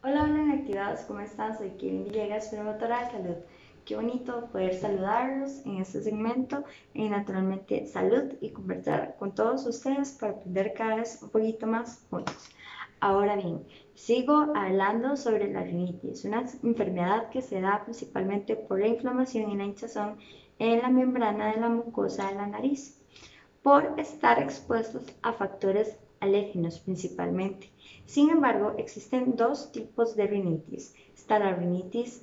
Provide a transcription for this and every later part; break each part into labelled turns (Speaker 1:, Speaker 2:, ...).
Speaker 1: Hola, hola inactivados, ¿cómo están? Soy Kevin Villegas, promotora de salud. Qué bonito poder saludarlos en este segmento y naturalmente salud y conversar con todos ustedes para aprender cada vez un poquito más juntos. Ahora bien, sigo hablando sobre la rinitis, una enfermedad que se da principalmente por la inflamación y la hinchazón en la membrana de la mucosa de la nariz, por estar expuestos a factores alérgenos principalmente. Sin embargo, existen dos tipos de rinitis. Está la rinitis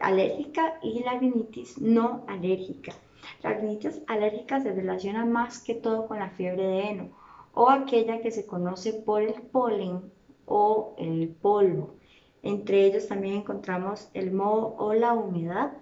Speaker 1: alérgica y la rinitis no alérgica. La rinitis alérgica se relaciona más que todo con la fiebre de heno o aquella que se conoce por el polen o el polvo. Entre ellos también encontramos el moho o la humedad.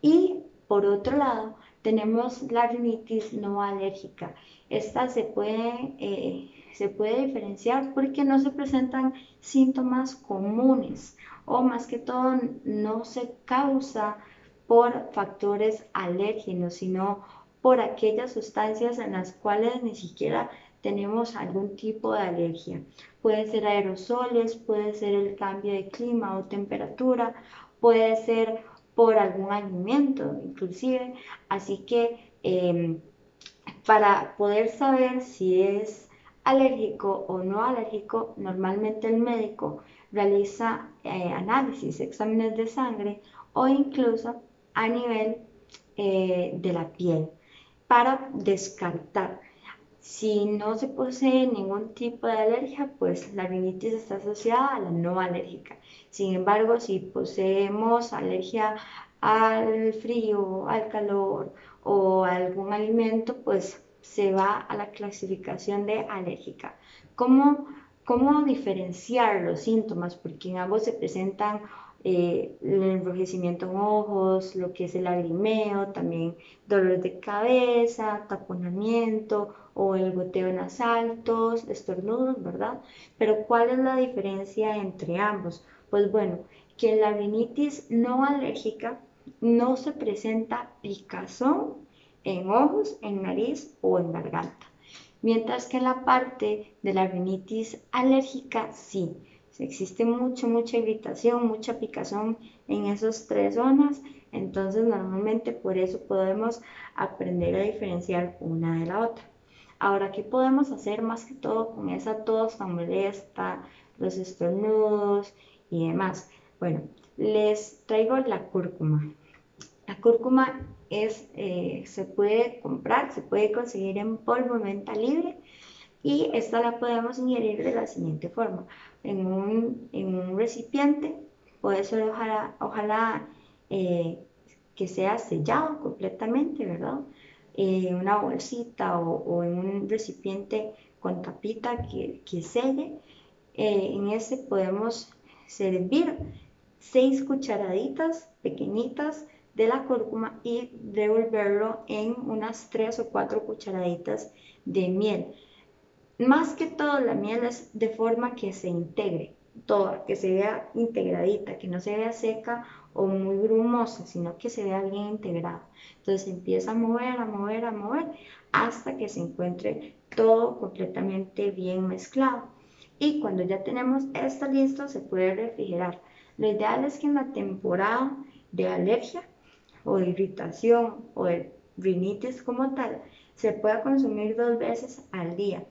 Speaker 1: Y por otro lado, tenemos la rinitis no alérgica. Esta se puede eh, se puede diferenciar porque no se presentan síntomas comunes o más que todo no se causa por factores alérgenos, sino por aquellas sustancias en las cuales ni siquiera tenemos algún tipo de alergia. Puede ser aerosoles, puede ser el cambio de clima o temperatura, puede ser por algún alimento inclusive. Así que em, para poder saber si es alérgico o no alérgico, normalmente el médico realiza eh, análisis, exámenes de sangre o incluso a nivel eh, de la piel para descartar. Si no se posee ningún tipo de alergia, pues la rinitis está asociada a la no alérgica. Sin embargo, si poseemos alergia al frío, al calor o algún alimento, pues se va a la clasificación de alérgica. ¿Cómo, cómo diferenciar los síntomas? Porque en ambos se presentan eh, el enrojecimiento en ojos, lo que es el lagrimeo, también dolor de cabeza, taponamiento o el goteo nasal, tos, estornudos, ¿verdad? Pero ¿cuál es la diferencia entre ambos? Pues bueno, que la rinitis no alérgica no se presenta picazón en ojos, en nariz o en garganta. Mientras que en la parte de la rinitis alérgica sí, existe mucha, mucha irritación, mucha picazón en esas tres zonas, entonces normalmente por eso podemos aprender a diferenciar una de la otra. Ahora, ¿qué podemos hacer más que todo con esa tos tan molesta, los estornudos y demás? Bueno, les traigo la cúrcuma. La cúrcuma es, eh, se puede comprar, se puede conseguir en polvo en venta libre y esta la podemos ingerir de la siguiente forma. En un, en un recipiente, puede ser ojalá, ojalá eh, que sea sellado completamente, ¿verdad? Eh, una bolsita o, o, en un recipiente con tapita que, que selle. en ese podemos servir seis cucharaditas pequeñitas de la cúrcuma y revolverlo en unas 3 o 4 cucharaditas de miel. Más que todo la miel es de forma que se integre toda, que se vea integradita, que no se vea seca o muy grumosa, sino que se vea bien integrada. Entonces empieza a mover, a mover, a mover hasta que se encuentre todo completamente bien mezclado. Y cuando ya tenemos esto listo, se puede refrigerar. Lo ideal es que en la temporada de alergia o de irritación o de rinitis como tal, se pueda consumir dos veces al día.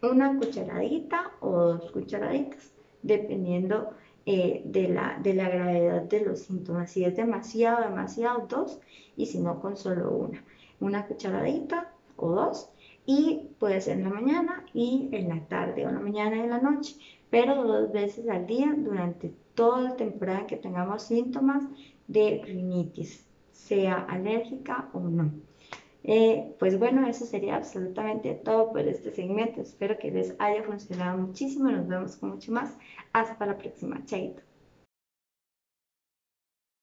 Speaker 1: Una cucharadita o dos cucharaditas, dependiendo eh, de, la, de la gravedad de los síntomas. Si es demasiado, demasiado, dos, y si no, con solo una. Una cucharadita o dos, y puede ser en la mañana y en la tarde, o en la mañana y en la noche, pero dos veces al día durante toda la temporada que tengamos síntomas de rinitis, sea alérgica o no. Eh, pues bueno, eso sería absolutamente todo por este segmento. Espero que les haya funcionado muchísimo. Nos vemos con mucho más. Hasta la próxima. Chaito.